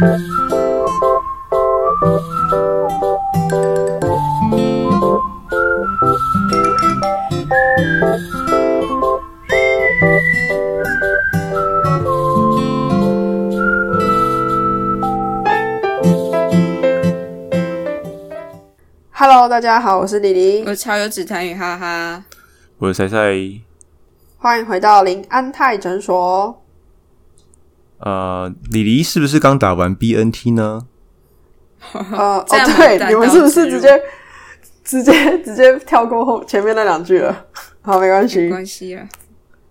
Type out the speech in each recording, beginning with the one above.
Hello，大家好，我是李黎，我超有指谈语，哈哈。我是赛赛，欢迎回到林安泰诊所。呃，李黎是不是刚打完 BNT 呢？哦，哦，对，你们是不是直接直接直接跳过后前面那两句了？好，没关系没。关系啊，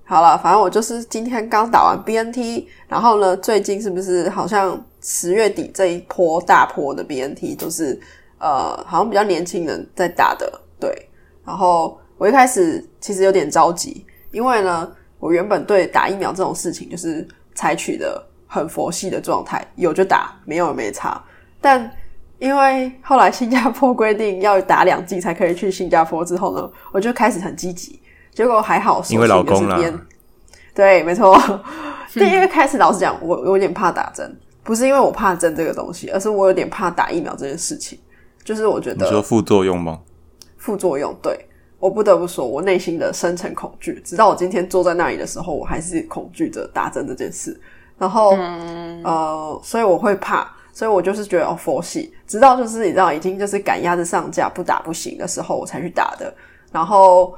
好了，反正我就是今天刚打完 BNT，然后呢，最近是不是好像十月底这一波大波的 BNT 都是呃，好像比较年轻人在打的，对。然后我一开始其实有点着急，因为呢，我原本对打疫苗这种事情就是采取的很佛系的状态，有就打，没有也没差。但因为后来新加坡规定要打两剂才可以去新加坡之后呢，我就开始很积极。结果还好，因为老公啦啦。对，没错。第一个开始，老实讲，我我有点怕打针，不是因为我怕针这个东西，而是我有点怕打疫苗这件事情。就是我觉得你说副作用吗？副作用，对我不得不说，我内心的深层恐惧，直到我今天坐在那里的时候，我还是恐惧着打针这件事。然后，呃，所以我会怕，所以我就是觉得哦，佛系，直到就是你知道，已经就是赶鸭子上架，不打不行的时候，我才去打的。然后，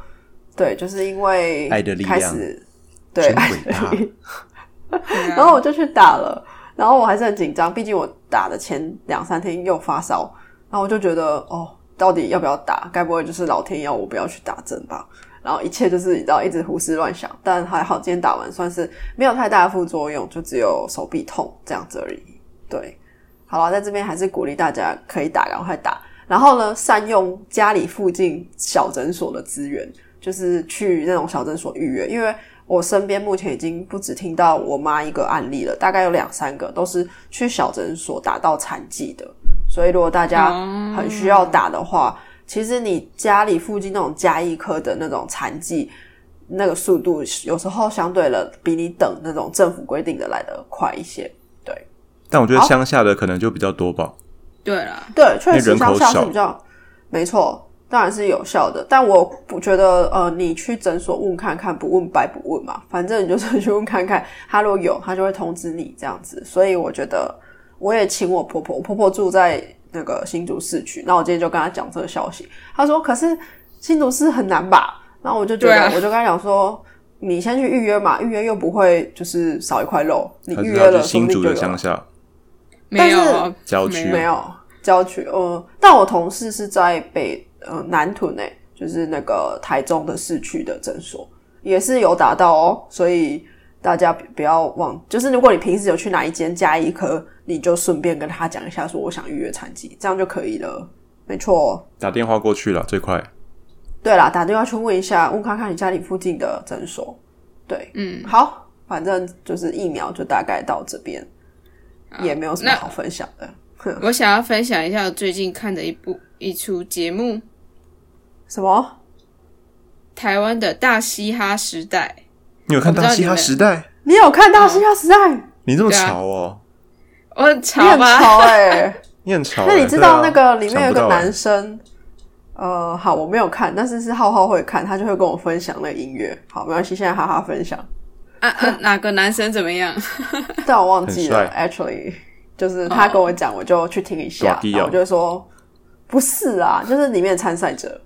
对，就是因为爱的力量开始对爱的力 对啊然后我就去打了，然后我还是很紧张，毕竟我打的前两三天又发烧，然后我就觉得哦，到底要不要打？该不会就是老天要我不要去打针吧？然后一切就是你知道一直胡思乱想，但还好今天打完算是没有太大的副作用，就只有手臂痛这样子而已。对，好了，在这边还是鼓励大家可以打，赶快打。然后呢，善用家里附近小诊所的资源，就是去那种小诊所预约，因为我身边目前已经不止听到我妈一个案例了，大概有两三个都是去小诊所打到残疾的。所以如果大家很需要打的话，其实你家里附近那种加一科的那种残疾，那个速度有时候相对了比你等那种政府规定的来的快一些。对但我觉得乡下的可能就比较多吧。对啦，对，确实人口少乡下是比较没错，当然是有效的。但我不觉得呃，你去诊所问看看，不问白不问嘛，反正你就是去问看看，他如果有，他就会通知你这样子。所以我觉得我也请我婆婆，我婆婆住在那个新竹市区，那我今天就跟她讲这个消息，她说可是新竹市很难吧？然后我就觉得，我就跟她讲说。你先去预约嘛，预约又不会就是少一块肉，你预约了，新竹的乡下。没有啊郊区。没没有郊区，呃，但我同事是在北呃南屯诶，就是那个台中的市区的诊所，也是有打到哦，所以大家不不要忘，就是如果你平时有去哪一间加医科，你就顺便跟他讲一下，说我想预约残疾，这样就可以了。没错，打电话过去了最快。对啦，打电话去问一下，问看看你家里附近的诊所。对，嗯，好，反正就是疫苗就大概到这边，也没有什么好分享的。我想要分享一下我最近看的一部一出节目，什么？台湾的大嘻哈时代。你有看《大嘻哈时代》？你有看到《嘻哈时代》你这么潮哦，我很你很潮哎、你很潮欸。那你知道那个里面有个男生，呃，好，我没有看，但是是浩浩会看，他就会跟我分享那个音乐。好，没关系，现在哈哈分享，啊啊，哪个男生怎么样？但我忘记了，actually，就是他跟我讲，我就去听一下我就说不是啊，就是里面的参赛者。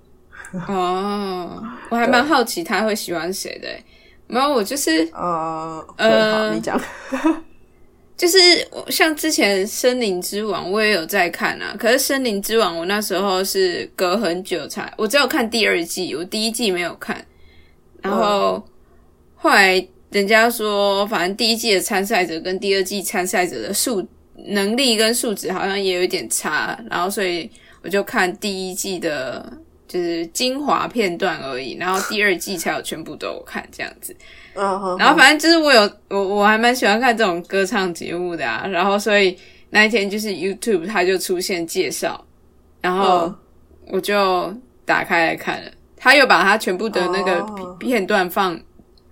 哦，我还蛮好奇他会喜欢谁的欸。没有，我就是呃，呃好，你讲。就是我像之前《森林之王》，我也有在看啊。可是《森林之王》，我那时候是隔很久才，我只有看第二季，我第一季没有看。然后后来人家说，反正第一季的参赛者跟第二季参赛者的素能力跟素质好像也有一点差，然后所以我就看第一季的，就是精华片段而已，然后第二季才有全部都有看这样子。嗯，然后反正就是我有我我还蛮喜欢看这种歌唱节目的啊，然后所以那一天就是 YouTube 它就出现介绍，然后嗯。我就打开来看了，他又把他全部的那个哦。片段放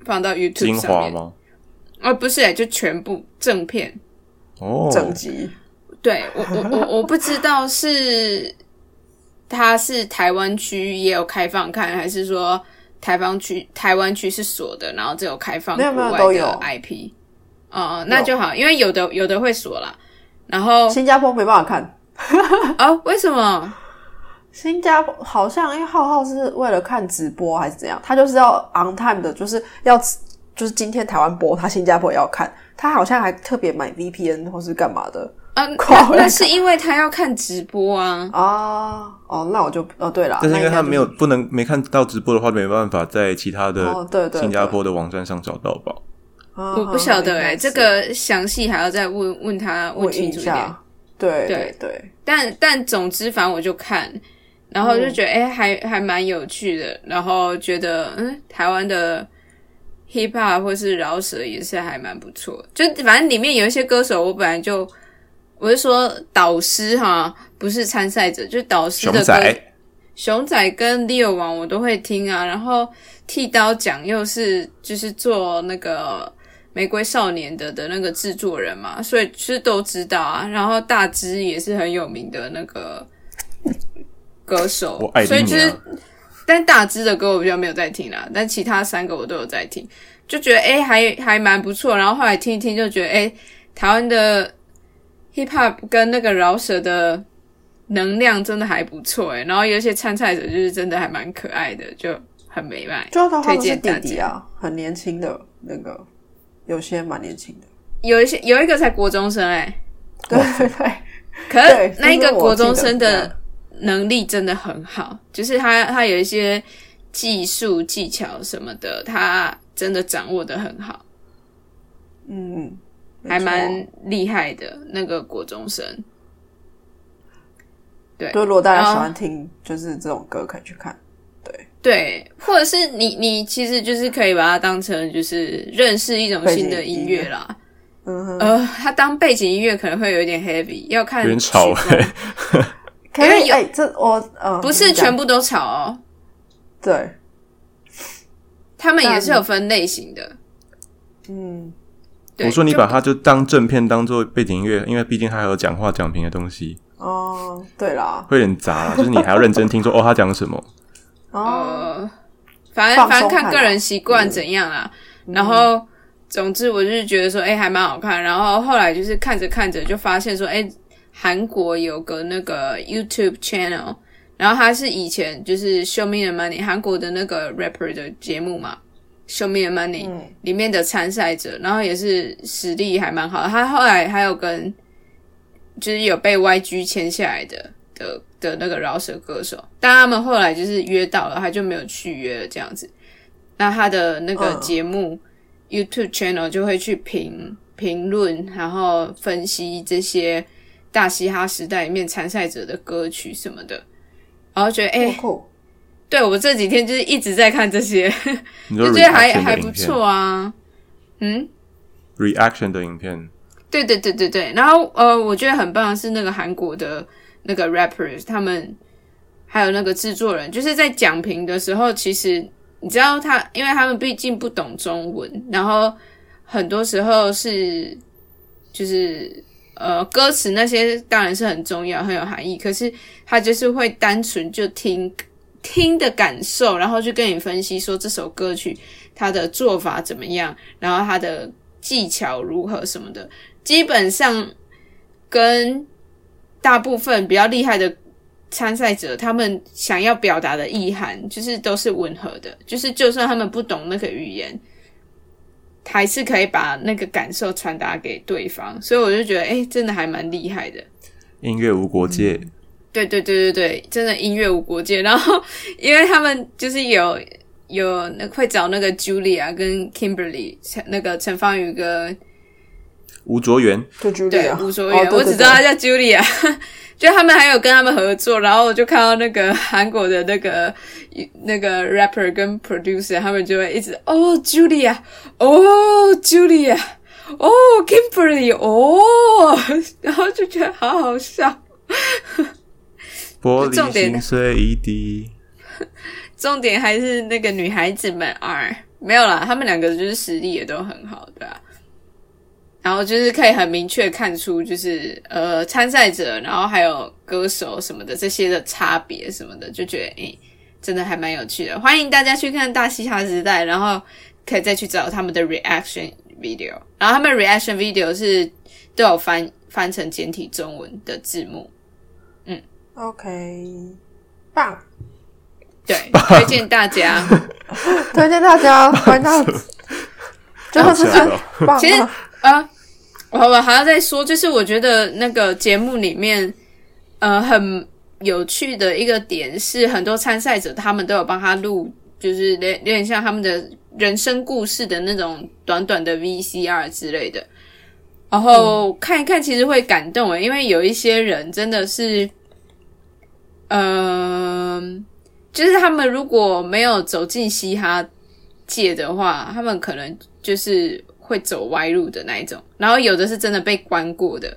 放到 YouTube 上面，吗？哦不是、欸，就全部正片，哦，整集，对我我我我不知道是它是台湾区也有开放看，还是说台湾区台湾区是锁的，然后只有开放国外都有的 IP。哦、那就好，因为有的有的会锁啦。然后新加坡没办法看，啊，为什么？新加坡好像因为浩浩是为了看直播还是怎样，他就是要 on time 的，就是要就是今天台湾播，他新加坡也要看，他好像还特别买 VPN 或是干嘛的啊，跨回来那 那是因为他要看直播啊。啊。哦，那我就哦对了，但是因为他没有不能没看到直播的话，没办法在其他的哦对新加坡的网站上找到吧？啊我不晓得哎、这个详细还要再问问他问清楚一点。对对对对，但但总之，反正我就看，然后就觉得哎、诶还还蛮有趣的，然后觉得嗯，台湾的 hip hop 或是饶舌也是还蛮不错。就反正里面有一些歌手，我本来就我是说导师哈，不是参赛者，就是导师的歌。熊仔熊仔跟 Leo 王我都会听啊，然后剃刀奖又是就是做那个玫瑰少年的的那个制作人嘛，所以其实都知道啊。然后大只也是很有名的那个歌手我爱，你所以就是啊，但大只的歌我比较没有在听啦，但其他三个我都有在听，就觉得哎、诶还还蛮不错。然后后来听一听就觉得哎、诶台湾的 hip hop 跟那个饶舌的能量真的还不错哎。然后有一些参赛者就是真的还蛮可爱的，就很美满。推们是弟荐大家。弟啊，很年轻的那个，有些蛮年轻的，有一些有一个才国中生 哎、对对对，可是那一个国中生的能力真的很好，就是他他有一些技术技巧什么的，他真的掌握的很好。嗯，没还错。蛮厉害的那个国中生。对。就如果大家喜欢听就是这种歌，可以去看。对。对，或者是你你其实就是可以把它当成就是认识一种新的音乐。啦。嗯哼，呃，它当背景音乐可能会有一点 heavy，要看有点吵哎、可因为有以哎，这我呃不是全部都吵哦，对，他们也是有分类型的。嗯，对我说你把它就当正片当做背景音乐，因为毕竟它还有讲话讲评的东西，哦，对啦，会有点杂啦。就是你还要认真听说 哦，他讲什么。哦，呃，反正反正看个人习惯怎样啦。然后，总之我就是觉得说，哎、还蛮好看。然后后来就是看着看着就发现说，哎、韩国有个那个 YouTube channel，然后他是以前就是 Show Me the Money 韩国的那个 rapper 的节目嘛，Show Me the Money、嗯里面的参赛者，然后也是实力还蛮好的。他后来还有跟就是有被 YG 签下来的的的那个饶舌歌手，但他们后来就是约到了，他就没有续约了这样子。那他的那个嗯节目、YouTube channel 就会去评评论，然后分析这些大嘻哈时代里面参赛者的歌曲什么的，然后觉得哎、对我这几天就是一直在看这些，就觉得还还不错啊。嗯，，reaction 的影片，对对对对对，然后呃，我觉得很棒的是那个韩国的那个 rappers，他们还有那个制作人，就是在讲评的时候，其实你知道他，因为他们毕竟不懂中文，然后很多时候是就是呃歌词那些当然是很重要，很有含义，可是他就是会单纯就听听的感受，然后去跟你分析说这首歌曲它的做法怎么样，然后它的技巧如何什么的，基本上跟大部分比较厉害的参赛者他们想要表达的意涵，就是都是吻合的，就是就算他们不懂那个语言，还是可以把那个感受传达给对方，所以我就觉得，哎、真的还蛮厉害的。音乐无国界，对对对对对，真的音乐无国界。然后，因为他们就是有有那会找那个 Julia 跟 Kimberly 那个陈方宇跟吴卓源，对吴卓源，哦对对我只知道他叫 Julia。就他们还有跟他们合作，然后我就看到那个韩国的那个那个 rapper 跟 producer，他们就会一直哦 Julia，哦 Julia，哦 Kimberly，哦，然后就觉得好好笑。玻璃重点心碎一地。重点还是那个女孩子们二，没有啦，他们两个就是实力也都很好的、啊。然后就是可以很明确看出，就是呃参赛者，然后还有歌手什么的这些的差别什么的，就觉得诶、真的还蛮有趣的。欢迎大家去看《大嘻哈时代》，然后可以再去找他们的 reaction video，然后他们 reaction video 是都有翻翻成简体中文的字幕。OK，棒，对，推荐大家。推荐大家关到，真的是。其实棒啊，我我还要再说，就是我觉得那个节目里面，呃，很有趣的一个点是，很多参赛者他们都有帮他录，就是有点有点像他们的人生故事的那种短短的 VCR 之类的。然后看一看，其实会感动诶，因为有一些人真的是，嗯、就是他们如果没有走进嘻哈界的话，他们可能就是会走歪路的那一种。然后有的是真的被关过的，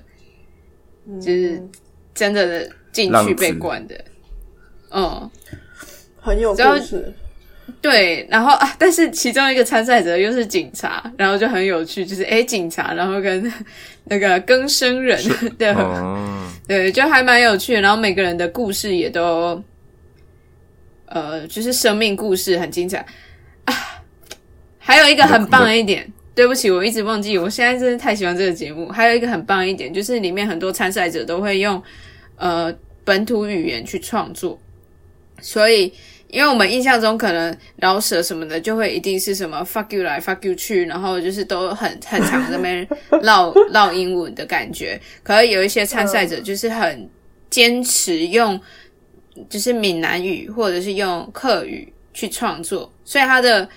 就是真的进去被关的。嗯，很有故事，对，然后啊，但是其中一个参赛者又是警察，然后就很有趣，就是诶，警察，然后跟那个更生人的，哦，对，就还蛮有趣的。然后每个人的故事也都，呃，就是生命故事很精彩啊。还有一个很棒的一点，对不起，我一直忘记，我现在真的太喜欢这个节目。还有一个很棒的一点，就是里面很多参赛者都会用呃本土语言去创作，所以。因为我们印象中可能饶舌什么的，就会一定是什么 fuck you 来 fuck you 去，然后就是都很很常在那边 唠唠英文的感觉。可是有一些参赛者就是很坚持用就是闽南语或者是用客语去创作，所以他的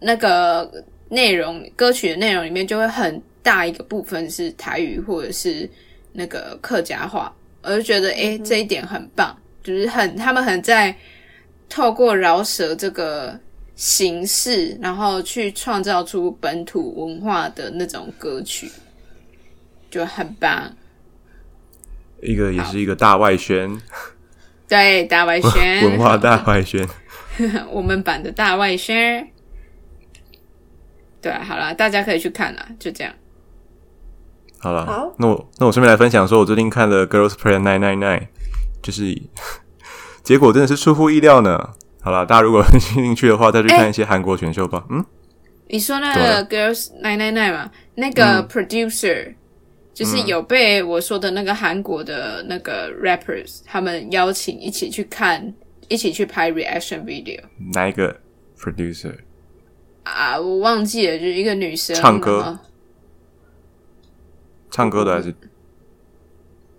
那个内容歌曲的内容里面就会很大一个部分是台语或者是那个客家话，我就觉得诶、这一点很棒，就是很他们很在透过饶舌这个形式，然后去创造出本土文化的那种歌曲，就很棒。一个也是一个大外宣，对，大外宣文化大外宣。我们版的大外宣。对啊，好了，大家可以去看啦，就这样。好了，好那我那我顺便来分享说，我最近看了《Girls Play Nine Nine Nine》，就是结果真的是出乎意料呢。好了，大家如果有 兴趣的话，再去看一些韩国选秀吧。嗯，你说那个 Girls Nine Nine Nine 嘛，那个 producer、就是有被我说的那个韩国的那个 rappers 他们邀请一起去看，一起去拍 reaction video 哪一个 producer？啊，我忘记了，就是一个女生唱歌唱歌的还是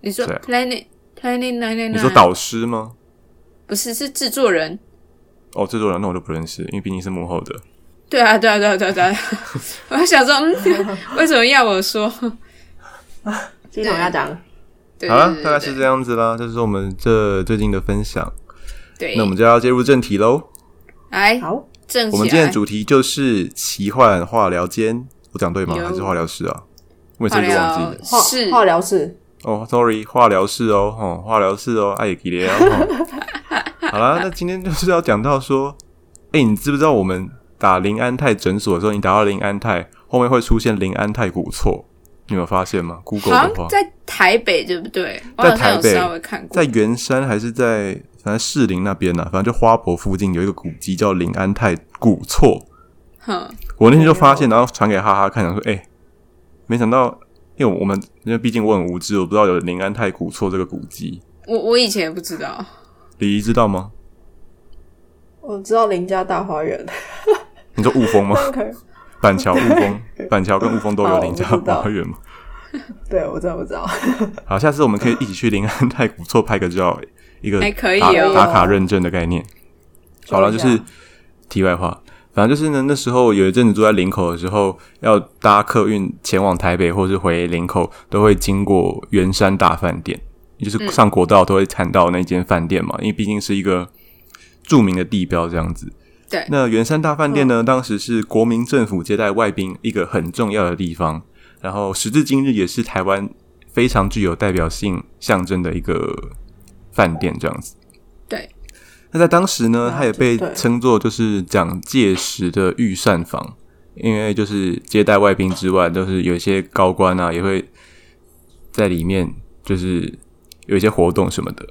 你说 Planet Planet Nine Nine？你说导师吗？不是是制作人？哦，制作人那我就不认识，因为毕竟是幕后的。对啊，对啊，对啊，对啊，对啊！我想说，嗯，为什么要我说？系统要讲，好了，大概是这样子啦，这是我们这最近的分享。对，那我们就要进入正题喽。来好，正起我们今天的。主题就是奇幻化疗间，我讲对吗？有还是化疗室啊？我每次化就忘记了。化是化疗室，哦，sorry，化疗室哦，哦，化疗室哦，爱也给了哦。好啦，那今天就是要讲到说，哎、你知不知道我们打林安泰诊所的时候，你打到林安泰后面会出现林安泰古错，你有发现吗？Google 的话，在台北，对不对？在台北稍微看过在。圆山还是在反正士林那边呢、反正就花博附近有一个古迹叫林安泰古厝。哼，我那天就发现，然后传给哈哈看，想说，哎、没想到，因为我们因为毕竟我很无知，我不知道有林安泰古厝这个古迹，我我以前也不知道。李仪知道吗？我知道林家大花园你说雾峰吗？板桥雾峰，板桥跟雾峰都有好林家大花园吗。对我知道，我知道，好，下次我们可以一起去林安泰古厝拍个照，一个还可以打哦打卡认证的概念。好了，就是题外话，反正就是呢，那时候有一阵子住在林口的时候，要搭客运前往台北或是回林口，都会经过圆山大饭店，也就是上国道都会看到那间饭店嘛，因为毕竟是一个著名的地标这样子。对。那圆山大饭店呢，当时是国民政府接待外宾一个很重要的地方，然后时至今日也是台湾非常具有代表性象征的一个饭店这样子。对，那在当时呢，它也被称作就是蒋介石的御膳房，因为就是接待外宾之外，都是有一些高官啊，也会在里面，就是有一些活动什么的。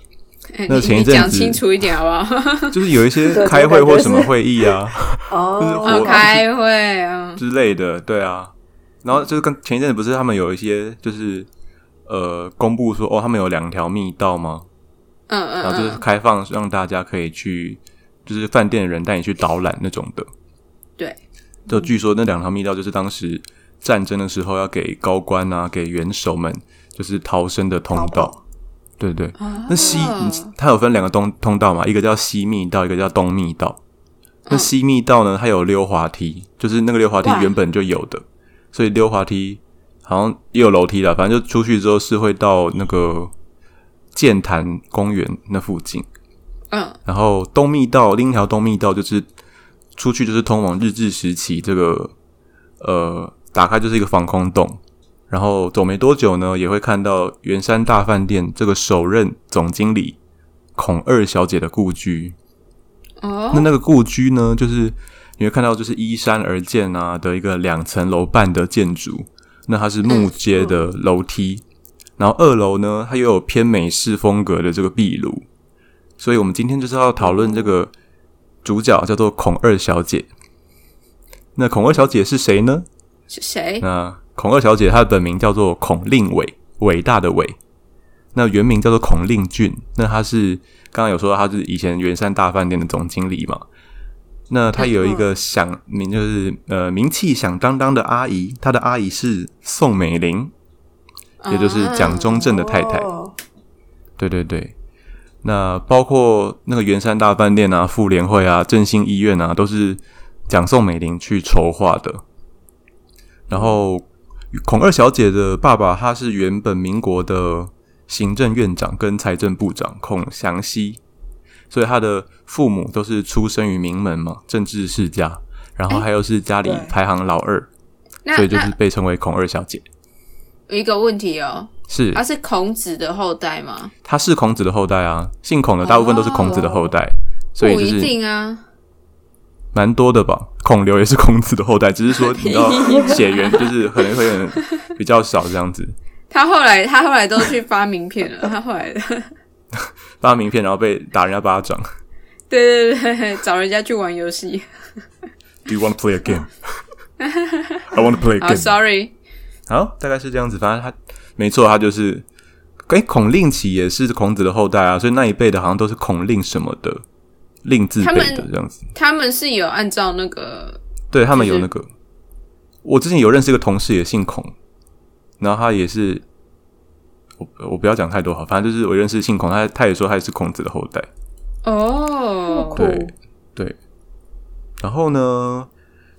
哎那前一阵子清楚一点好不好？就是有一些开会或什么会议啊 哦，我哦，开会啊，之类的，对啊。然后就是跟前一阵子不是他们有一些就是呃公布说哦，他们有两条密道吗？嗯嗯然后就是嗯，开放让大家可以去，就是饭店的人带你去导览那种的。对，就据说那两条密道就是当时战争的时候要给高官啊、给元首们就是逃生的通道。对对，哦那西它有分两个通通道嘛，一个叫西密道，一个叫东密道。那嗯西密道呢，它有溜滑梯，就是那个溜滑梯原本就有的，所以溜滑梯好像也有楼梯的，反正就出去之后是会到那个剑潭公园那附近。嗯。然后东密道另一条东密道就是出去就是通往日治时期这个呃打开就是一个防空洞，然后走没多久呢，也会看到圆山大饭店这个首任总经理孔二小姐的故居。哦那那个故居呢，就是你会看到就是依山而建啊的一个两层楼半的建筑，那它是木阶的楼梯，然后二楼呢，它又有偏美式风格的这个壁炉，所以我们今天就是要讨论这个主角叫做孔二小姐。那孔二小姐是谁呢？是谁？那孔二小姐她的本名叫做孔令伟，伟大的伟。那原名叫做孔令俊。那她是刚刚有说她是以前圆山大饭店的总经理嘛？那她有一个响名，就是呃名气响当当的阿姨，她的阿姨是宋美龄，也就是蒋中正的太太。哦对对对，那包括那个圆山大饭店啊、妇联会啊、振兴医院啊，都是蒋宋美龄去筹划的。然后孔二小姐的爸爸，他是原本民国的行政院长跟财政部长孔祥熙，所以他的父母都是出生于名门嘛，政治世家，然后还有是家里排行老二，那所以就是被称为孔二小姐。有一个问题哦，是，他是孔子的后代吗？他是孔子的后代啊，姓孔的大部分都是孔子的后代，所以不一就是定啊。蛮多的吧。孔刘也是孔子的后代，只是说你知道血缘就是可能会很比较少这样子。他后来他后来都去发名片了，他后来 发名片然后被打人家巴掌。对对对对，找人家去玩游戏。Do you want to play a game? I want to play a game.，sorry，好，大概是这样子。反正他没错，他就是，哎，孔令奇也是孔子的后代啊，所以那一辈的好像都是孔令什么的，令字辈的这样子。他们是有按照那个对他们有就是那个，我之前有认识一个同事也姓孔，然后他也是，我我不要讲太多好，反正就是我认识姓孔，他他也说他也是孔子的后代。哦，酷对对，然后呢，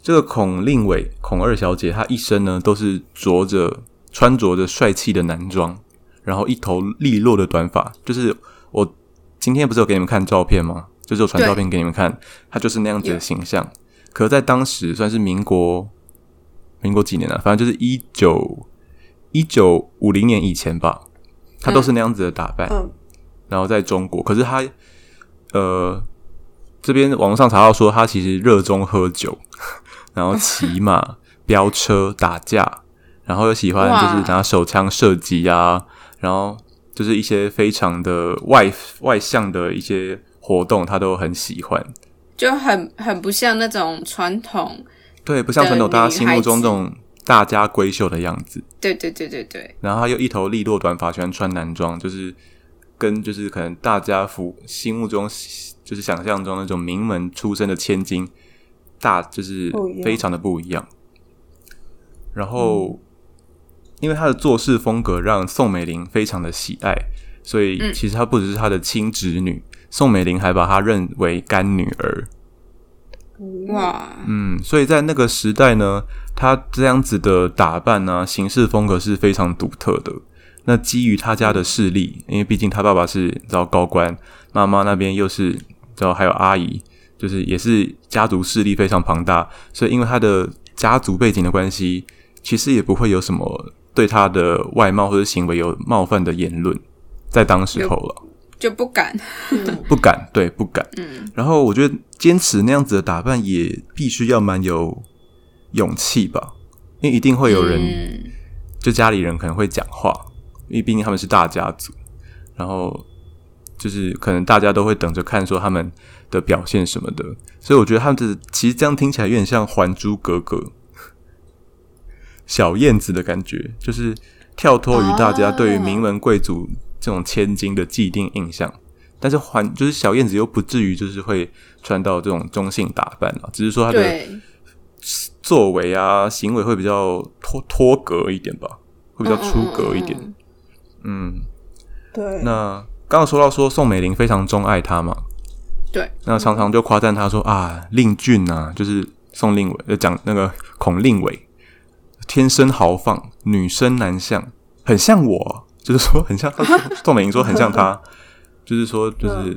这个孔令伟孔二小姐，她一生呢都是着着穿着着帅气的男装，然后一头利落的短发，就是我今天不是有给你们看照片吗？就是我传照片给你们看，他就是那样子的形象。可是在当时算是民国，民国几年啊？反正就是一九一九五零年以前吧，他都是那样子的打扮。嗯，然后在中国，可是他呃这边网上查到说他其实热衷喝酒，然后骑马、飙车、打架，然后又喜欢就是拿手枪射击啊，然后就是一些非常的外外向的一些活动，他都很喜欢。就很很不像那种传统。对，不像传统大家心目中女孩子那种大家闺秀的样子。对对对对对，然后他又一头利落短发，喜欢穿男装，就是跟就是可能大家服心目中就是想象中那种名门出身的千金，大就是非常的不一样。然后，因为他的做事风格让宋美龄非常的喜爱，所以嗯其实她不只是他的亲侄女，宋美龄还把她认为干女儿。哇，嗯，所以在那个时代呢，她这样子的打扮呢、行事风格是非常独特的。那基于他家的势力，因为毕竟他爸爸是你知道高官，妈妈那边又是你知道还有阿姨，就是也是家族势力非常庞大，所以因为他的家族背景的关系，其实也不会有什么对他的外貌或者行为有冒犯的言论，在当时候了。就不敢。不敢，对，不敢。嗯，然后我觉得坚持那样子的打扮也必须要蛮有勇气吧，因为一定会有人，嗯就家里人可能会讲话，因为毕竟他们是大家族，然后就是可能大家都会等着看说他们的表现什么的，所以我觉得他们的其实这样听起来有点像《还珠格格》小燕子的感觉，就是跳脱于大家对于名门贵族这种千金的既定印象。但是还就是小燕子又不至于就是会穿到这种中性打扮啊，只是说她的，作为啊行为会比较脱脱格一点吧，会比较出格一点。嗯嗯嗯嗯，对，那刚刚说到说宋美龄非常钟爱他嘛，对，那常常就夸赞他说啊，令俊啊，就是宋令伟，就讲那个孔令伟，天生豪放，女生男相，很像我，就是说很像他 宋美龄说很像他，就是说就是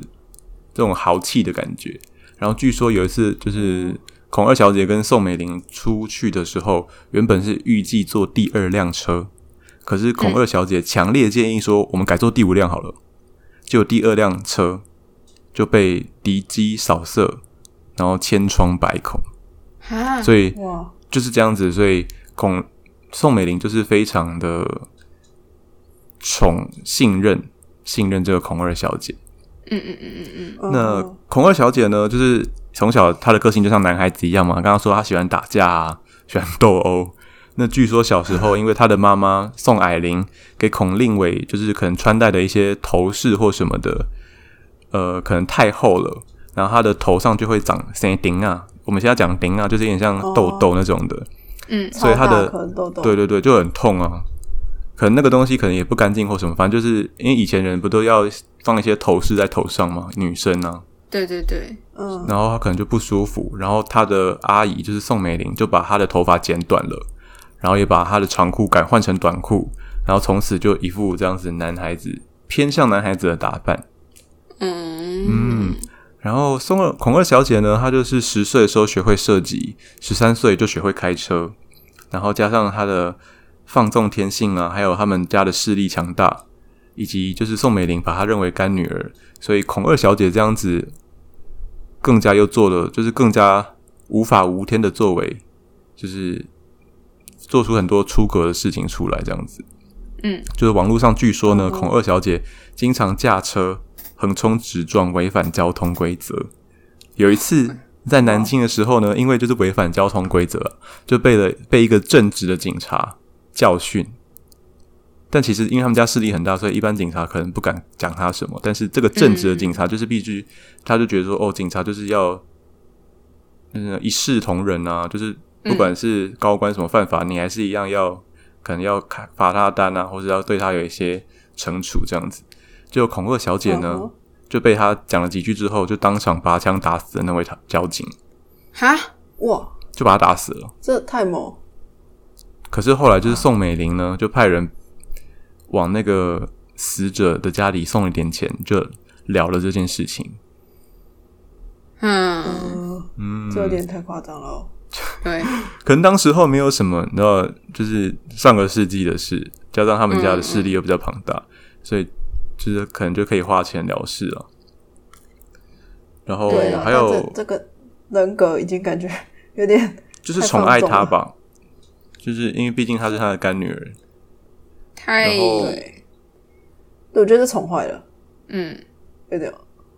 这种豪气的感觉。然后据说有一次就是孔二小姐跟宋美龄出去的时候，原本是预计坐第二辆车，可是孔二小姐强烈建议说，我们改坐第五辆好了。结果第二辆车就被敌机扫射，然后千疮百孔，哈，所以哇，就是这样子。所以孔宋美龄就是非常的宠信任信任这个孔二小姐。嗯嗯嗯嗯嗯，嗯那孔二小姐呢，就是从小她的个性就像男孩子一样嘛。刚刚说她喜欢打架啊，喜欢斗殴。那据说小时候，因为她的妈妈宋霭龄给孔令伟就是可能穿戴的一些头饰或什么的，呃，可能太厚了，然后她的头上就会长生钉啊。我们现在讲钉啊，就是有点像痘痘那种的，嗯所以她的痘痘，对对对，就很痛啊。可能那个东西可能也不干净或什么，反正就是因为以前人不都要放一些头饰在头上吗，女生啊，对对对，嗯，然后她可能就不舒服，然后她的阿姨就是宋美龄就把她的头发剪短了，然后也把她的长裤改换成短裤，然后从此就一副这样子男孩子偏向男孩子的打扮。嗯。嗯，然后宋二孔二小姐呢，她就是十岁的时候学会射击，十三岁就学会开车，然后加上她的放纵天性啊，还有他们家的势力强大，以及就是宋美龄把她认为干女儿，所以孔二小姐这样子更加又做了，就是更加无法无天的作为，就是做出很多出格的事情出来，这样子。嗯，就是网络上据说呢，嗯孔二小姐经常驾车横冲直撞，违反交通规则。有一次在南京的时候呢，因为就是违反交通规则啊，就被了被一个正直的警察教训。但其实因为他们家势力很大，所以一般警察可能不敢讲他什么。但是这个正直的警察就是必须，他就觉得说，哦，警察就是要，嗯，一视同仁啊，就是不管是高官什么犯法，你还是一样要可能要开罚他单啊，或者要对他有一些惩处这样子。就恐吓小姐呢，就被他讲了几句之后，就当场拔枪打死了那位他交警，哈，哇，就把他打死了。这太猛，可是后来就是宋美龄呢，就派人往那个死者的家里送了点钱，就了了这件事情。嗯，嗯，嗯，这有点太夸张了哦。对，可能当时候没有什么，你知道，就是上个世纪的事，加上他们家的势力又比较庞大，所以就是可能就可以花钱了事了。然后还有这个人格已经感觉有点就是宠爱他吧，就是因为毕竟她是他的干女儿。太对，我觉得是宠坏了，嗯，有点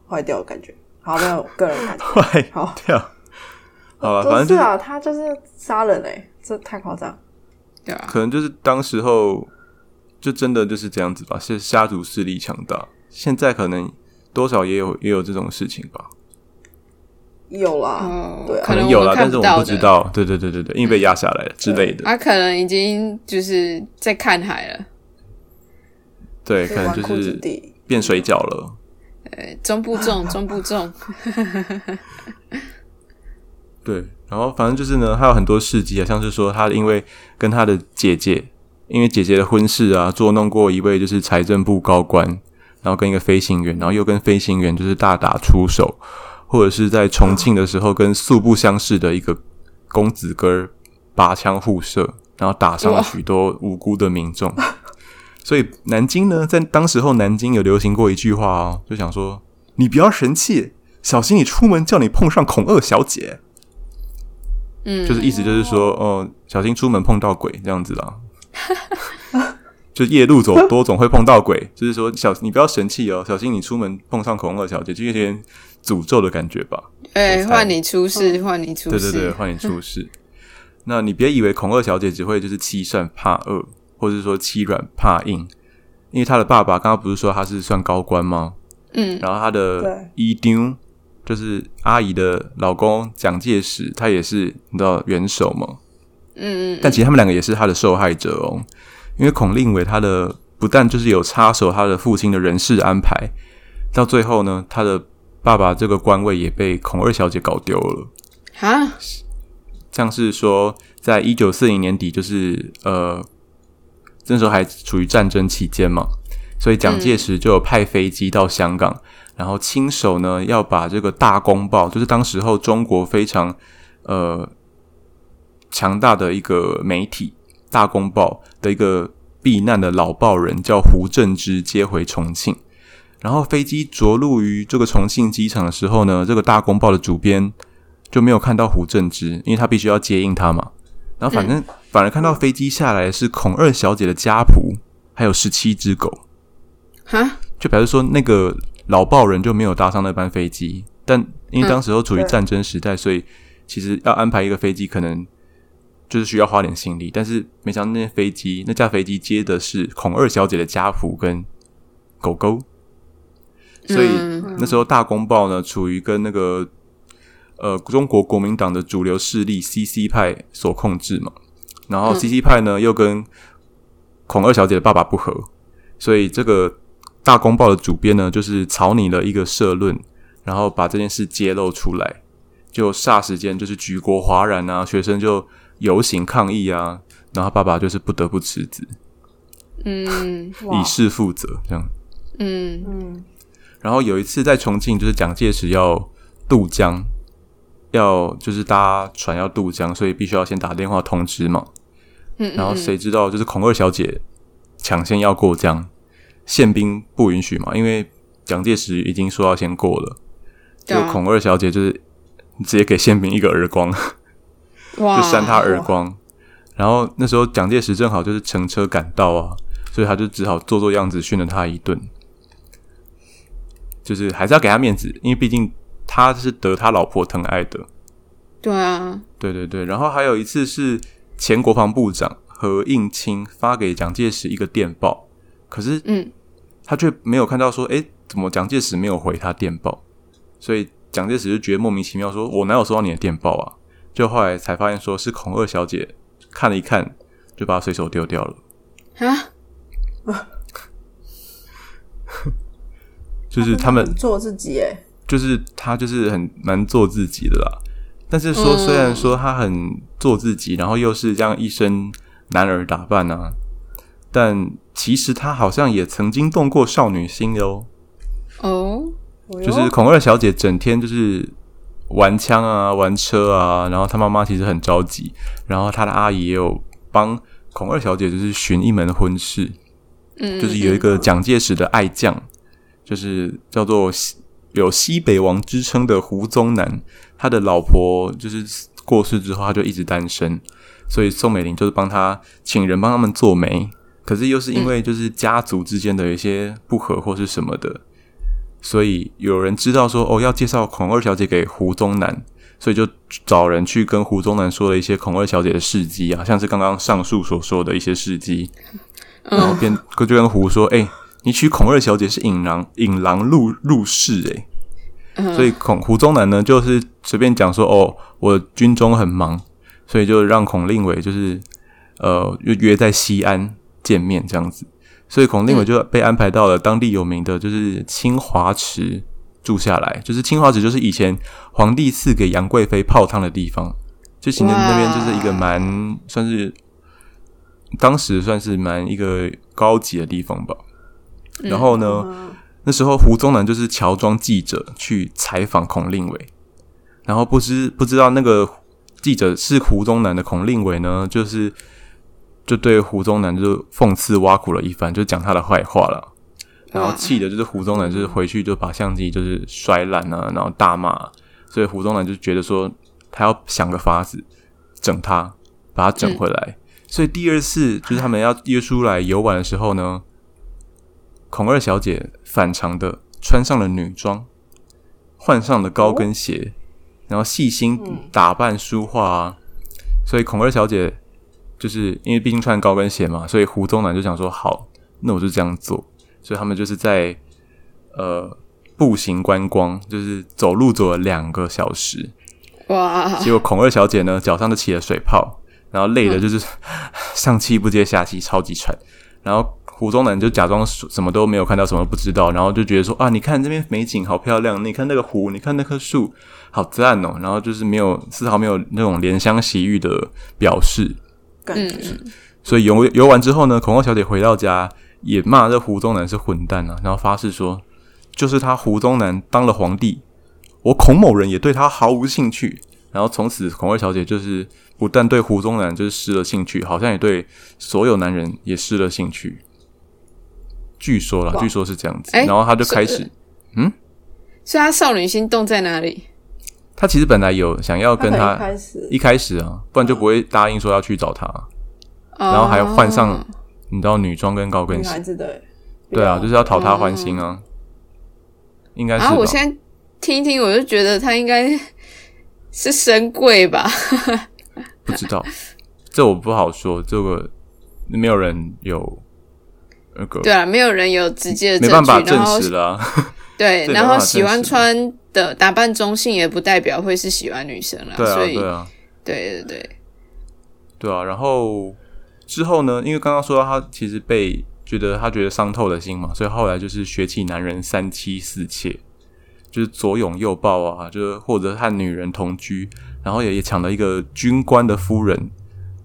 坏掉的感觉。好，没有个人感觉。坏好，掉。好了，反正就是不是啊，他就是杀人哎，这太夸张。对啊，可能就是当时候就真的就是这样子吧，是家族势力强大。现在可能多少也有也有这种事情吧，有啦，哦，对啊可能有啦，但是我们，不知道。对对对对对，因为被压下来了之类的。他可能已经就是在看海了，对，可能就是。变水饺了。呃，中部重，中部重，对，然后反正就是呢，还有很多事迹啊，像是说他因为跟他的姐姐，因为姐姐的婚事啊，捉弄过一位就是财政部高官，然后跟一个飞行员，然后又跟飞行员就是大打出手，或者是在重庆的时候跟素不相识的一个公子哥儿拔枪互射，然后打伤了许多无辜的民众。所以南京呢，在当时候南京有流行过一句话哦，就想说你不要神气，小心你出门叫你碰上孔二小姐。嗯，就是意思就是说，哦，小心出门碰到鬼这样子啦。就夜路走多总会碰到鬼，就是说小你不要神气哦，小心你出门碰上孔二小姐，就有点诅咒的感觉吧。哎，换你出事，换你出事，对对对，换你出事。那你别以为孔二小姐只会就是欺善怕恶，或者说欺软怕硬，因为她的爸爸刚刚不是说他是算高官吗？嗯然后她的对姨丢就是阿姨的老公蒋介石，他也是你知道元首吗？嗯嗯，但其实他们两个也是他的受害者哦，因为孔令伟他的不但就是有插手他的父亲的人事安排，到最后呢，他的爸爸这个官位也被孔二小姐搞丢了。啊，像是说，在一九四零年底，就是呃，那时候还处于战争期间嘛，所以蒋介石就有派飞机到香港，然后亲手呢要把这个《大公报》，就是当时候中国非常呃强大的一个媒体，《大公报》的一个避难的老报人叫胡正之接回重庆。然后飞机着陆于这个重庆机场的时候呢，这个《大公报》的主编就没有看到胡正之，因为他必须要接应他嘛。然后反正、反而看到飞机下来是孔二小姐的家仆，还有十七只狗，哈，就表示说那个老报人就没有搭上那班飞机。但因为当时候处于战争时代，所以其实要安排一个飞机，可能就是需要花点心力。但是没想到那飞机那架飞机接的是孔二小姐的家仆跟狗狗，所以嗯。那时候《大公报》呢，处于跟那个呃中国国民党的主流势力 CC 派所控制嘛，然后嗯。CC 派呢又跟孔二小姐的爸爸不和，所以这个《大公报》的主编呢，就是草拟了一个社论，然后把这件事揭露出来，就霎时间就是举国哗然啊，学生就游行抗议啊，然后爸爸就是不得不辞职，嗯以示负责这样。嗯。嗯然后有一次在重庆，就是蒋介石要渡江，要就是搭船要渡江，所以必须要先打电话通知嘛。嗯，然后谁知道就是孔二小姐抢先要过江，宪兵不允许嘛，因为蒋介石已经说要先过了，就孔二小姐就是直接给宪兵一个耳光，哇。就扇他耳光。然后那时候蒋介石正好就是乘车赶到啊，所以他就只好做做样子训了他一顿，就是还是要给他面子，因为毕竟他是得他老婆疼爱的。对啊，对对对，然后还有一次是前国防部长何应钦发给蒋介石一个电报，可是嗯他却没有看到说，诶，怎么蒋介石没有回他电报？所以蒋介石就觉得莫名其妙说，我哪有收到你的电报啊？就后来才发现说是孔二小姐看了一看，就把它随手丢掉了。啊，就是他们做自己哎，就是他就是很蛮做自己的啦。但是说，嗯虽然说他很做自己，然后又是这样一身男儿打扮啊，但其实他好像也曾经动过少女心的哦。哦，就是孔二小姐整天就是玩枪啊、玩车啊，然后她妈妈其实很着急，然后她的阿姨也有帮孔二小姐就是寻一门婚事，嗯，就是有一个蒋介石的爱将，就是叫做西有西北王之称的胡宗南，他的老婆就是过世之后，他就一直单身，所以宋美龄就是帮他请人帮他们做媒，可是又是因为就是家族之间的一些不和或是什么的，所以有人知道说哦要介绍孔二小姐给胡宗南。所以就找人去跟胡宗南说了一些孔二小姐的事迹啊，像是刚刚上述所说的一些事迹，然后嗯便就跟胡说：“哎、你娶孔二小姐是引狼引狼入入室哎、嗯所以孔胡宗南呢，就是随便讲说：“哦，我军中很忙，所以就让孔令伟就是呃约约在西安见面这样子。”所以孔令伟就被安排到了当地有名的就是清华池住下来，就是清华池就是以前皇帝赐给杨贵妃泡汤的地方，就形成那边就是一个蛮算是当时算是蛮一个高级的地方吧。然后呢，嗯那时候胡宗南就是乔装记者去采访孔令伟，然后不知不知道那个记者是胡宗南的孔令伟呢，就是就对胡宗南就讽刺挖苦了一番，就讲他的坏话了。然后气的就是胡宗南，就是回去就把相机就是摔烂啊，然后大骂。所以胡宗南就觉得说，他要想个法子，整他，把他整回来。所以第二次就是他们要约出来游玩的时候呢，孔二小姐反常的穿上了女装，换上了高跟鞋，然后细心打扮梳化啊。所以孔二小姐就是因为毕竟穿高跟鞋嘛，所以胡宗南就想说好，那我就这样做。所以他们就是在呃步行观光，就是走路走了两个小时。哇！结果孔二小姐呢脚上就起了水泡，然后累的就是 上气不接下气，超级喘。然后胡宗南就假装什么都没有看到，什么都不知道，然后就觉得说啊，你看这边美景好漂亮，你看那个湖，你看那棵树，好赞哦。然后就是没有丝毫没有那种怜香惜玉的表示。感觉所以游游完之后呢，孔二小姐回到家也骂这胡宗南是混蛋啊，然后发誓说，就是他胡宗南当了皇帝，我孔某人也对他毫无兴趣。然后从此孔二小姐就是不但对胡宗南就是失了兴趣，好像也对所有男人也失了兴趣。据说啦，据说是这样子，哎然后他就开是始，所以他少女心动在哪里？他其实本来有想要跟他他一开始一开始啊，不然就不会答应说要去找他，然然后还换上你知道女装跟高跟鞋，孩子的，对啊，就是要讨他欢心啊，应该是吧。然后我现在听一听，我就觉得他应该是深贵吧？不知道，这我不好说，这个没有人有那个对啊，没有人有直接的没证据，办法证实啦、对，然后喜欢穿的打扮中性，也不代表会是喜欢女生啦。对啊，所以对啊，对对对，对啊。然后之后呢，因为刚刚说到他其实被觉得他觉得伤透了心嘛，所以后来就是学起男人三妻四妾，就是左拥右抱啊，就是或者和女人同居，然后也也抢了一个军官的夫人，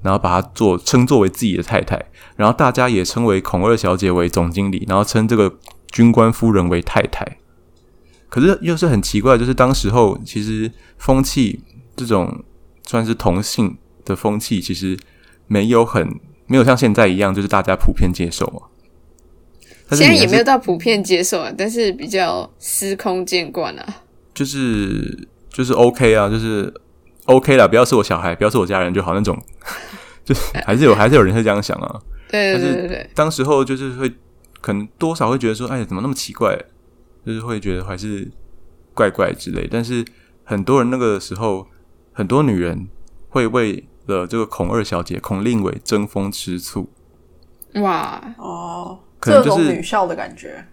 然后把她做称作为自己的太太，然后大家也称为孔二小姐为总经理，然后称这个军官夫人为太太。可是又是很奇怪，就是当时候其实风气这种算是同性的风气，其实没有很没有像现在一样，就是大家普遍接受嘛。现在也没有到普遍接受啊，但是比较司空见惯啊。就是就是 OK 啊，就是 OK 了，不要是我小孩，不要是我家人就好那种，就是还是有还是有人会这样想啊。对对对对对，当时候就是会可能多少会觉得说，哎，怎么那么奇怪？就是会觉得还是怪怪之类。但是很多人那个时候，很多女人会为了这个孔二小姐孔令伟争风吃醋，哇，哦，可能就是这种女校的感觉，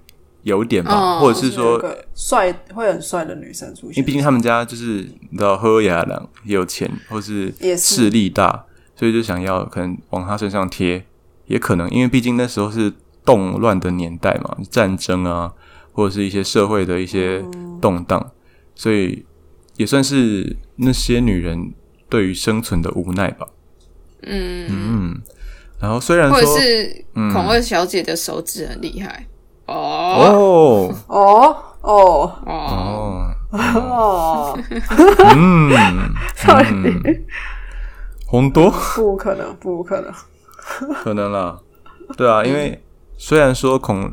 有点吧，哦或者是说，个帅会很帅的女生出现，因为毕竟他们家就是你知道喝雅郎也有钱，或是也是势力大，所以就想要可能往他身上贴，也可能因为毕竟那时候是动乱的年代嘛，战争啊，或者是一些社会的一些动荡，所以也算是那些女人对于生存的无奈吧。嗯，嗯，然后虽然或者说孔二小姐的手指很厉害哦。哦哦。哦。哦，嗯，嗯，红多。不可能，不可能，可能了，对啊，因为虽然说孔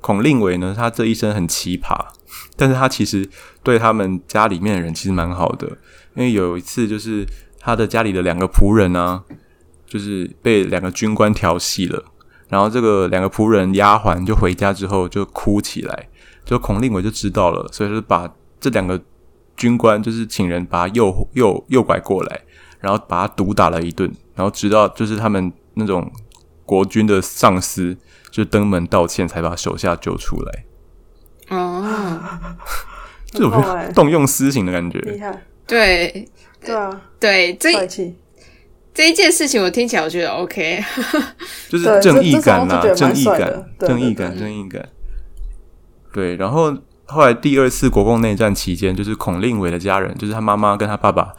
孔令伟呢，他这一生很奇葩，但是他其实对他们家里面的人其实蛮好的。因为有一次，就是他的家里的两个仆人啊，就是被两个军官调戏了，然后这个两个仆人丫鬟就回家之后就哭起来，就孔令伟就知道了，所以就把这两个军官就是请人把他诱诱诱拐过来，然后把他毒打了一顿，然后直到就是他们那种国军的上司就登门道歉，才把手下救出来。哦，这种动用私刑的感觉，厉害，对。对啊，对，这这一件事情我听起来我觉得 OK，就是正义感呐、正义感正义感，正义感。对，然后后来第二次国共内战期间，就是孔令伟的家人，就是他妈妈跟他爸爸，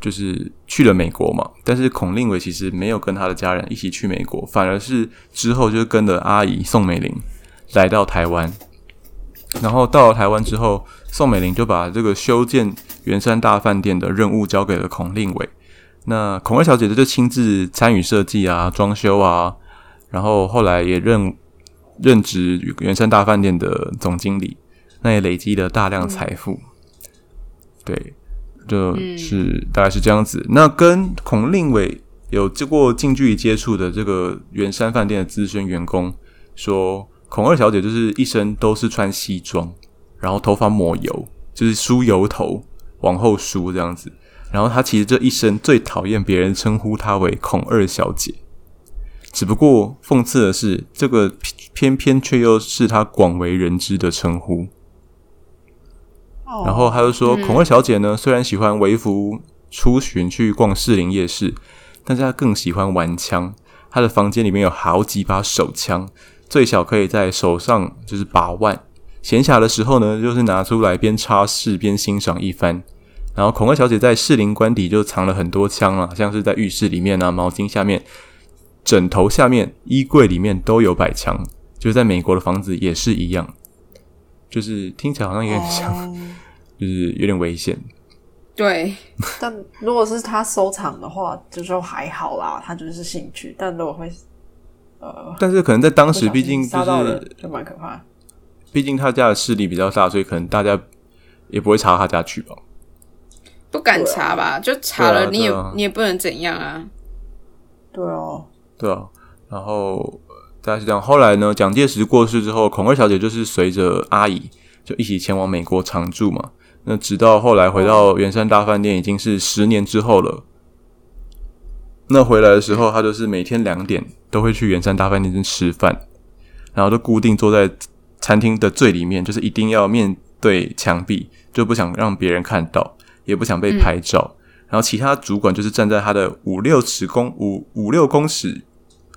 就是去了美国嘛。但是孔令伟其实没有跟他的家人一起去美国，反而是之后就是跟着阿姨宋美龄来到台湾。然后到了台湾之后，宋美龄就把这个修建圆山大饭店的任务交给了孔令伟。那孔二小姐就亲自参与设计啊、装修啊，然后后来也任任职圆山大饭店的总经理，那也累积了大量财富。对，就是大概是这样子。那跟孔令伟有经过近距离接触的这个圆山饭店的资深员工说，孔二小姐就是一生都是穿西装，然后头发抹油，就是梳油头往后梳这样子。然后他其实这一生最讨厌别人称呼他为孔二小姐。只不过讽刺的是，这个偏偏却又是他广为人知的称呼。然后他就说，孔二小姐呢，虽然喜欢微服出巡去逛士林夜市，但是她更喜欢玩枪。她的房间里面有好几把手枪，最小可以在手上就是把玩。闲暇的时候呢，就是拿出来边擦拭边欣赏一番。然后孔二小姐在士林官邸就藏了很多枪啊，像是在浴室里面啊、毛巾下面、枕头下面、衣柜里面都有摆枪，就是在美国的房子也是一样。就是听起来好像有点像，就是有点危险。对，但如果是他收藏的话，就说还好啦，他就是兴趣。但如果会，呃，但是可能在当时，毕竟就是就蛮可怕。毕竟他家的势力比较大，所以可能大家也不会查他家去吧？不敢查吧？就查了，你也你也不能怎样啊。对啊，对啊，然后。大概是这样。后来呢，蒋介石过世之后，孔二小姐就是随着阿姨就一起前往美国常住嘛。那直到后来回到圆山大饭店，已经是十年之后了。那回来的时候，她就是每天两点都会去圆山大饭店吃饭，然后就固定坐在餐厅的最里面，就是一定要面对墙壁，就不想让别人看到，也不想被拍照。然后其他主管就是站在他的五六尺公五五六公尺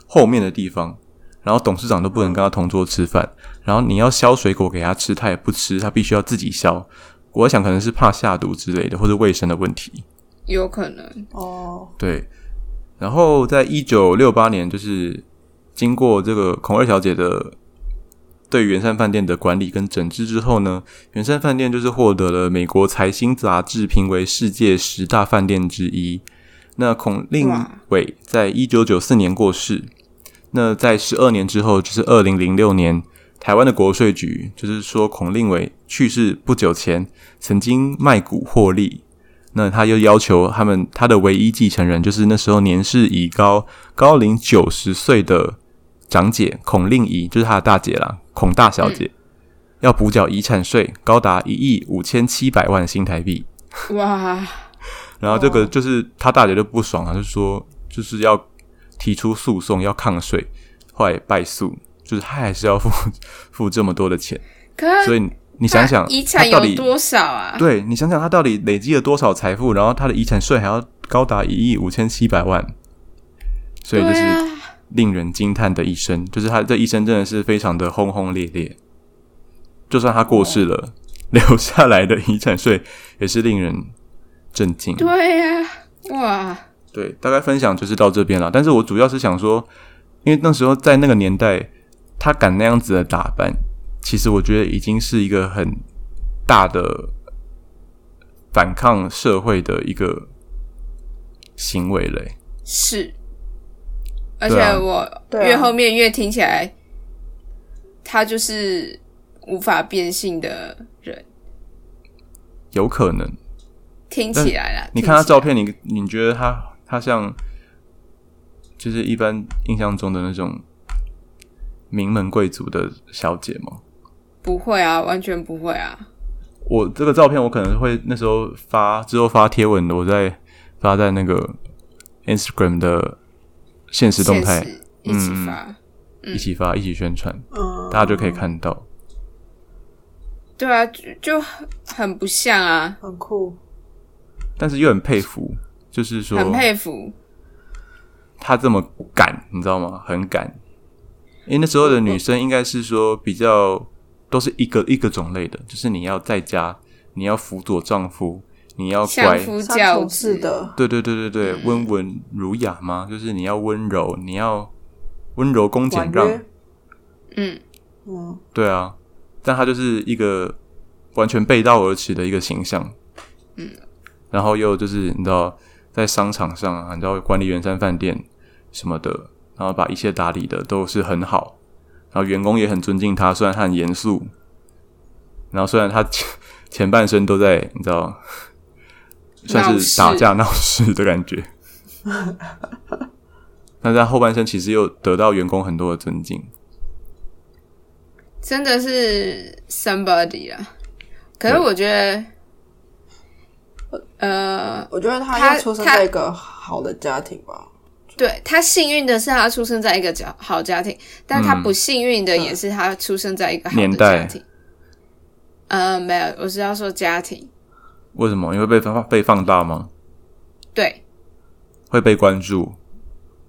后面的地方。然后董事长都不能跟他同桌吃饭，然后你要削水果给他吃，他也不吃，他必须要自己削。我想可能是怕下毒之类的，或者卫生的问题，有可能哦。对，然后在一九六八年，就是经过这个孔二小姐的对圆山饭店的管理跟整治之后呢，圆山饭店就是获得了美国财新杂志评为世界十大饭店之一。那孔令伟在一九九四年过世。那在十二年之后，就是二零零六年，台湾的国税局就是说，孔令伟去世不久前曾经卖股获利，那他又要求他们他的唯一继承人，就是那时候年事已高、高龄九十岁的长姐孔令仪，就是他的大姐啦，孔大小姐，要补缴遗产税，高达一亿五千七百万新台币。哇！然后这个就是他大姐就不爽啊，就说就是要。提出诉讼要抗税，后来败诉，就是他还是要付付这么多的钱。所以你想想，遗产有多少啊？对你想想，他到底累积了多少财富？然后他的遗产税还要高达一亿五千七百万，所以就是令人惊叹的一生。就是他这一生真的是非常的轰轰烈烈。就算他过世了，留下来的遗产税也是令人震惊。对呀，哇！对，大概分享就是到这边了。但是我主要是想说，因为那时候在那个年代，他敢那样子的打扮，其实我觉得已经是一个很大的反抗社会的一个行为了。是，而且我越后面越听起来，他就是无法变性的人，有可能听起来了。你看他照片，你你觉得他？他像，就是一般印象中的那种名门贵族的小姐吗？不会啊，完全不会啊！我这个照片，我可能会那时候发之后发贴文的，我在发在那个 Instagram 的现实动态，一起发，一起发，一起宣传，大家就可以看到。对啊，就就很不像啊，很酷，但是又很佩服。就是说，很佩服他这么敢，你知道吗？很敢。因为那时候的女生应该是说比较都是一个一个种类的，就是你要在家，你要辅佐丈夫，你要乖，教子的，对对对对对，温文儒雅吗？就是你要温柔，你要温柔恭俭让。嗯嗯，对啊，但他就是一个完全背道而驰的一个形象。嗯，然后又就是你知道。在商场上啊，你知道管理员山饭店什么的，然后把一切打理的都是很好，然后员工也很尊敬他，虽然他很严肃，然后虽然他前 前半生都在你知道算是打架闹事的感觉。那在后半生其实又得到员工很多的尊敬，真的是 somebody 啊！可是我觉得，呃，我觉得他他要出生在一个好的家庭吧。对他幸运的是他出生在一个家好家庭，但他嗯不幸运的也是他出生在一个好的家庭。呃，没有，我是要说家庭，为什么？因为被放被放大吗？对会被关注？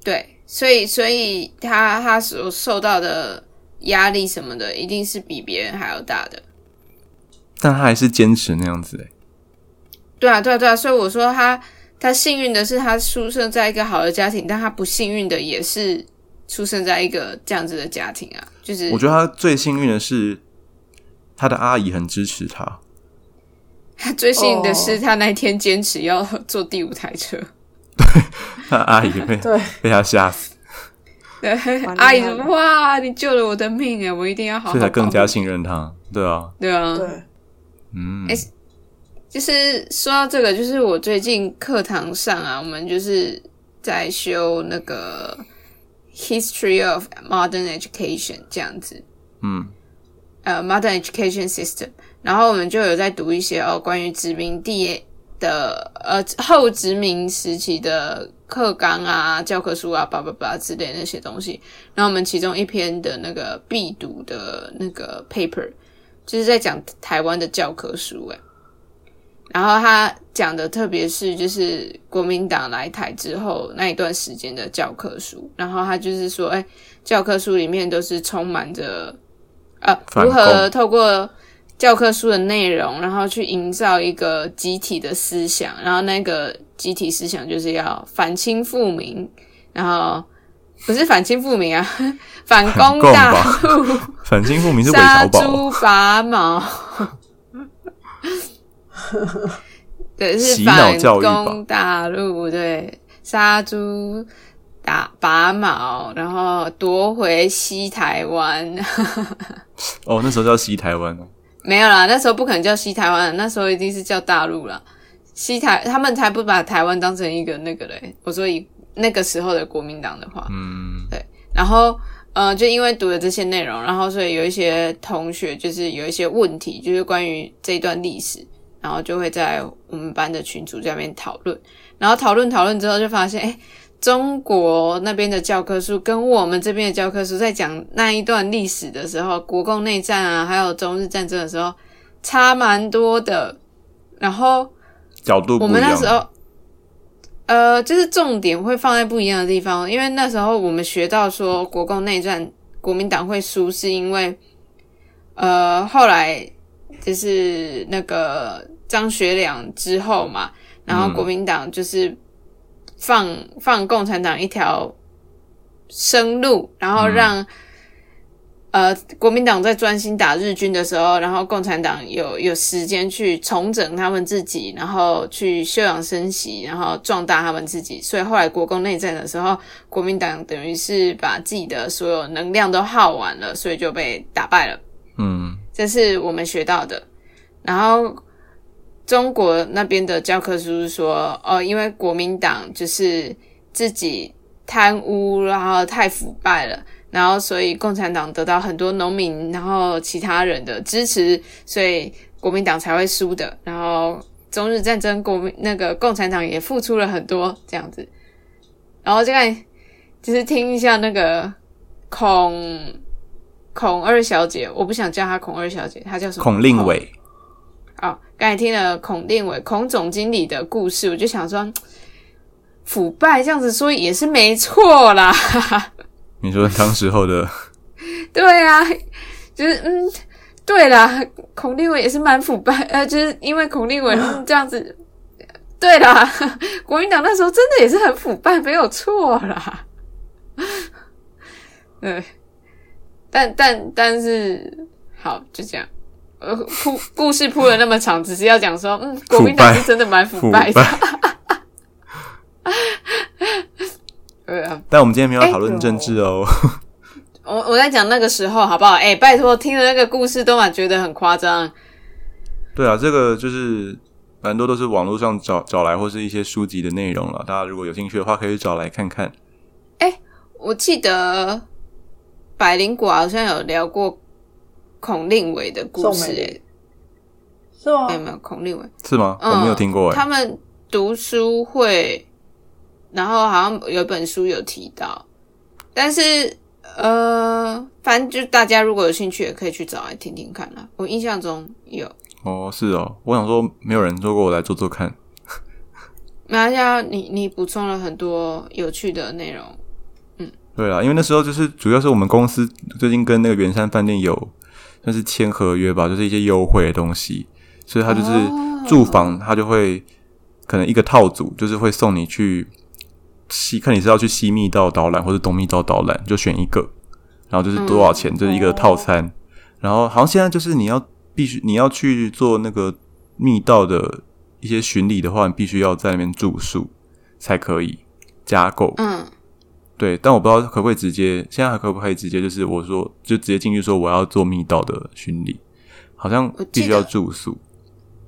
对，所以所以他他所受到的压力什么的，一定是比别人还要大的。但他还是坚持那样子、欸，对啊，对啊，对啊，所以我说他他幸运的是他出生在一个好的家庭，但他不幸运的也是出生在一个这样子的家庭啊，就是我觉得他最幸运的是，他的阿姨很支持他。他最幸运的哦是他那一天坚持要坐第五台车。对 他阿姨被对，被他吓死，对，阿姨说：“哇，你救了我的命哎，我一定要好好所以才更加信任他。对啊，对啊，对，嗯，诶就是说到这个，就是我最近课堂上啊，我们就是在修那个 history of modern education 这样子，嗯，呃，modern education system，然后我们就有在读一些哦关于殖民地的呃后殖民时期的课纲啊、教科书啊、叭叭叭之类的那些东西。然后我们其中一篇的那个必读的那个 paper，就是在讲台湾的教科书诶。然后他讲的特别是就是国民党来台之后那一段时间的教科书，然后他就是说，哎，教科书里面都是充满着呃如何透过教科书的内容，然后去营造一个集体的思想，然后那个集体思想就是要反清复明，然后不是反清复明啊，反攻大吧陆，反清复明是韦杀猪拔毛。对，是反攻大陆，对，杀猪打拔毛，然后夺回西台湾。哦，那时候叫西台湾哦，没有啦，那时候不可能叫西台湾，那时候一定是叫大陆啦。西台他们才不把台湾当成一个那个嘞。我说以那个时候的国民党的话，嗯，对然后呃，就因为读了这些内容，然后所以有一些同学就是有一些问题，就是关于这一段历史，然后就会在我们班的群组下面讨论，然后讨论讨论之后就发现，哎，中国那边的教科书跟我们这边的教科书在讲那一段历史的时候，国共内战啊，还有中日战争的时候，差蛮多的。然后角度不我。们那时候，呃，就是重点会放在不一样的地方，因为那时候我们学到说国共内战国民党会输，是因为呃后来就是那个张学良之后嘛，然后嗯国民党就是放、放共产党一条生路，然后让、呃国民党在专心打日军的时候，然后共产党有有时间去重整他们自己，然后去休养生息，然后壮大他们自己。所以后来国共内战的时候，国民党等于是把自己的所有能量都耗完了，所以就被打败了。嗯，这是我们学到的。然后中国那边的教科书是说，哦，因为国民党就是自己贪污，然后太腐败了，然后所以共产党得到很多农民，然后其他人的支持，所以国民党才会输的。然后中日战争，国民那个共产党也付出了很多这样子。然后就看，就是听一下那个孔孔二小姐，我不想叫她孔二小姐，她叫什么？孔令伟，哦，刚才听了孔令伟孔总经理的故事，我就想说，腐败这样子说也是没错啦。你说当时候的 对啊，就是嗯，对啦，孔令伟也是蛮腐败，呃，就是因为孔令伟、嗯、这样子，对啦，国民党那时候真的也是很腐败，没有错啦。对，但但但是好，就这样。呃，铺故事铺了那么长，只是要讲说，嗯，国民党是真的蛮腐腐败的。但我们今天没有哎讨论政治哦。我我在讲那个时候好不好？哎、拜托，听了那个故事都蛮觉得很夸张。对啊，这个就是蛮多都是网络上找找来，或是一些书籍的内容了。大家如果有兴趣的话，可以找来看看。我记得百灵果好像有聊过孔令伟的故事、是吗没？有没有孔令伟，是吗？嗯，我没有听过哎。他们读书会，然后好像有一本书有提到，但是呃，反正就大家如果有兴趣，也可以去找来听听看啦。我印象中有，哦，是哦，我想说没有人做过，我来做做看。没关系啊，你你补充了很多有趣的内容，对啊，因为那时候就是主要是我们公司最近跟那个圆山饭店有算是签合约吧，就是一些优惠的东西，所以他就是哦。住房，他就会可能一个套组，就是会送你去西，看你是要去西密道导览或者东密道导览，就选一个，然后就是多少钱，就是一个套餐。然后好像现在就是你要必须你要去做那个密道的一些巡礼的话，你必须要在那边住宿才可以加购。嗯，对，但我不知道可不可以直接，现在还可不可以直接就是我说就直接进去说我要做密道的巡礼，好像必须要住宿。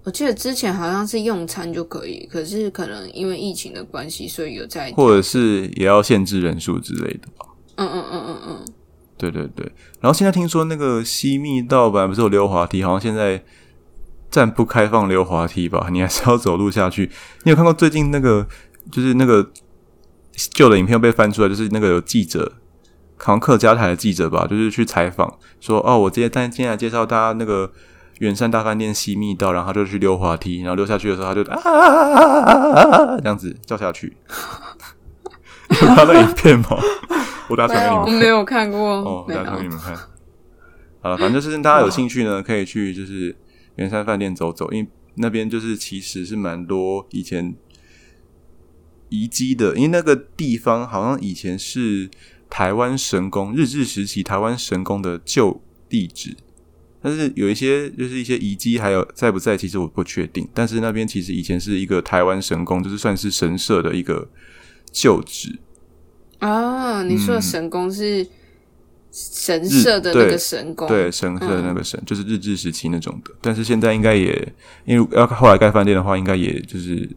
我记得之前好像是用餐就可以，可是可能因为疫情的关系，所以有在，或者是也要限制人数之类的吧。嗯嗯嗯嗯嗯，对对对，然后现在听说那个西密道本来不是有溜滑梯，好像现在暂不开放溜滑梯吧，你还是要走路下去。你有看过最近那个就是那个旧的影片又被翻出来，就是那个有记者，好像客家台的记者吧，就是去采访说，哦，我今天但今天来介绍大家那个远山大饭店西密道，然后他就去溜滑梯，然后溜下去的时候他就啊啊啊啊啊啊这样子掉下去。有他的影片吗？我打传给你们看。我没有看过，哦，没有大家传给你们看。好了，反正就是大家有兴趣呢，可以去就是圆山饭店走走，因为那边就是其实是蛮多以前遗迹的，因为那个地方好像以前是台湾神宫日治时期台湾神宫的旧地址，但是有一些就是一些遗迹还有在不在，其实我不确定。但是那边其实以前是一个台湾神宫，就是算是神社的一个旧址。哦，你说的嗯神宫是神社的那个神宫，对，神社的那个神，就是日治时期那种的。但是现在应该也，因为要后来盖饭店的话，应该也就是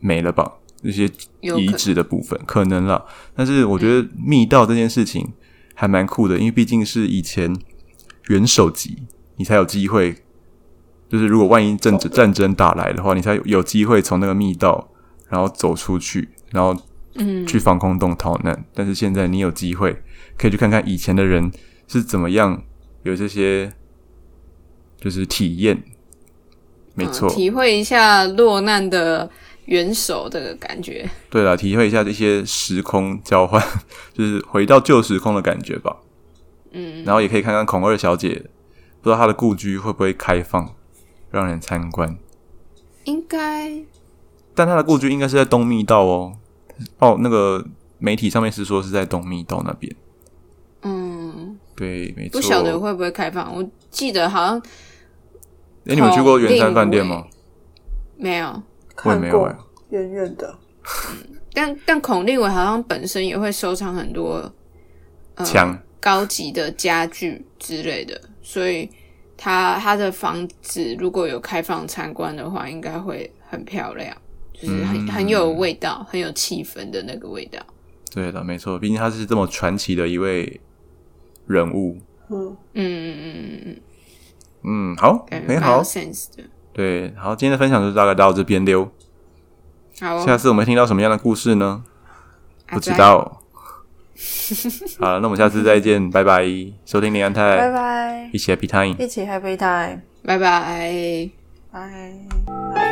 没了吧？那些遗址的部分可能了。但是我觉得密道这件事情还蛮酷的，因为毕竟是以前元首级，你才有机会。就是如果万一战争战争打来的话，你才有有机会从那个密道，然后走出去，然后嗯，去防空洞逃难。但是现在你有机会可以去看看以前的人是怎么样有这些就是体验。没错，嗯体会一下落难的元首的感觉。对了，体会一下这些时空交换，就是回到旧时空的感觉吧。嗯，然后也可以看看孔二小姐，不知道她的故居会不会开放让人参观。应该但她的故居应该是在东密道哦。哦，那个媒体上面是说是在东密道那边。嗯，对，没错。不晓得会不会开放。我记得好像哎，你们去过圆山饭店吗？没有，看过没有哎、远远的，但但孔令伟好像本身也会收藏很多呃高级的家具之类的，所以他他的房子如果有开放参观的话，应该会很漂亮，就是很、嗯很有味道、很有气氛的那个味道。对的，没错，毕竟他是这么传奇的一位人物。嗯，嗯嗯嗯嗯嗯，嗯，好，很好。sense 的。对，好，今天的分享就大概到这边溜。好哦，下次我们会听到什么样的故事呢？不知。道。好了，那我们下次再见，拜拜。收听林安泰拜泰，拜，一起 Happy Time。一起 Happy Time，拜拜。拜。